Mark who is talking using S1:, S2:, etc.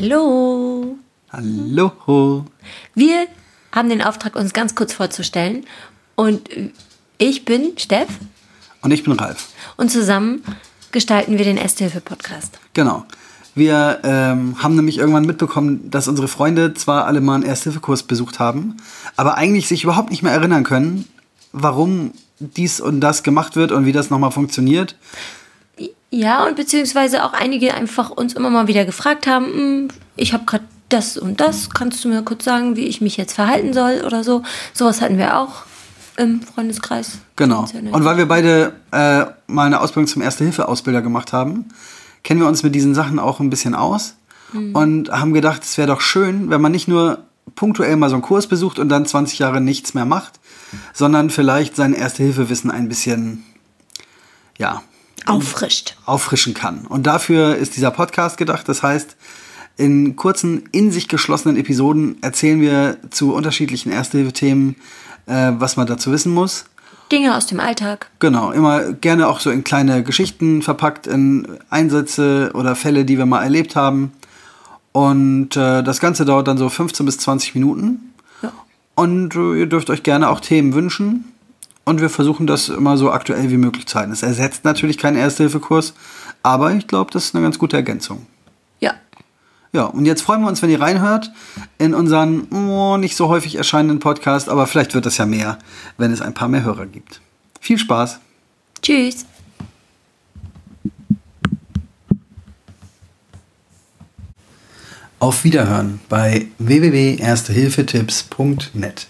S1: Hallo.
S2: Hallo.
S1: Wir haben den Auftrag, uns ganz kurz vorzustellen. Und ich bin Steff.
S2: Und ich bin Ralf.
S1: Und zusammen gestalten wir den Ersthilfe-Podcast.
S2: Genau. Wir ähm, haben nämlich irgendwann mitbekommen, dass unsere Freunde zwar alle mal einen Ersthilfekurs besucht haben, aber eigentlich sich überhaupt nicht mehr erinnern können, warum dies und das gemacht wird und wie das nochmal funktioniert.
S1: Ja, und beziehungsweise auch einige einfach uns immer mal wieder gefragt haben, hm, ich habe gerade das und das, kannst du mir kurz sagen, wie ich mich jetzt verhalten soll oder so. Sowas hatten wir auch im Freundeskreis.
S2: Genau. Und weil wir beide äh, mal eine Ausbildung zum Erste-Hilfe-Ausbilder gemacht haben, kennen wir uns mit diesen Sachen auch ein bisschen aus mhm. und haben gedacht, es wäre doch schön, wenn man nicht nur punktuell mal so einen Kurs besucht und dann 20 Jahre nichts mehr macht, sondern vielleicht sein Erste-Hilfe-Wissen ein bisschen, ja,
S1: auffrischt.
S2: Auffrischen kann. Und dafür ist dieser Podcast gedacht. Das heißt, in kurzen, in sich geschlossenen Episoden erzählen wir zu unterschiedlichen Erste-Hilfe-Themen, äh, was man dazu wissen muss.
S1: Dinge aus dem Alltag.
S2: Genau, immer gerne auch so in kleine Geschichten verpackt, in Einsätze oder Fälle, die wir mal erlebt haben. Und äh, das Ganze dauert dann so 15 bis 20 Minuten. Ja. Und äh, ihr dürft euch gerne auch Themen wünschen. Und wir versuchen das immer so aktuell wie möglich zu halten. Es ersetzt natürlich keinen Erste-Hilfe-Kurs, aber ich glaube, das ist eine ganz gute Ergänzung.
S1: Ja.
S2: Ja, und jetzt freuen wir uns, wenn ihr reinhört in unseren oh, nicht so häufig erscheinenden Podcast, aber vielleicht wird das ja mehr, wenn es ein paar mehr Hörer gibt. Viel Spaß.
S1: Tschüss.
S2: Auf Wiederhören bei www.erstehilfetipps.net.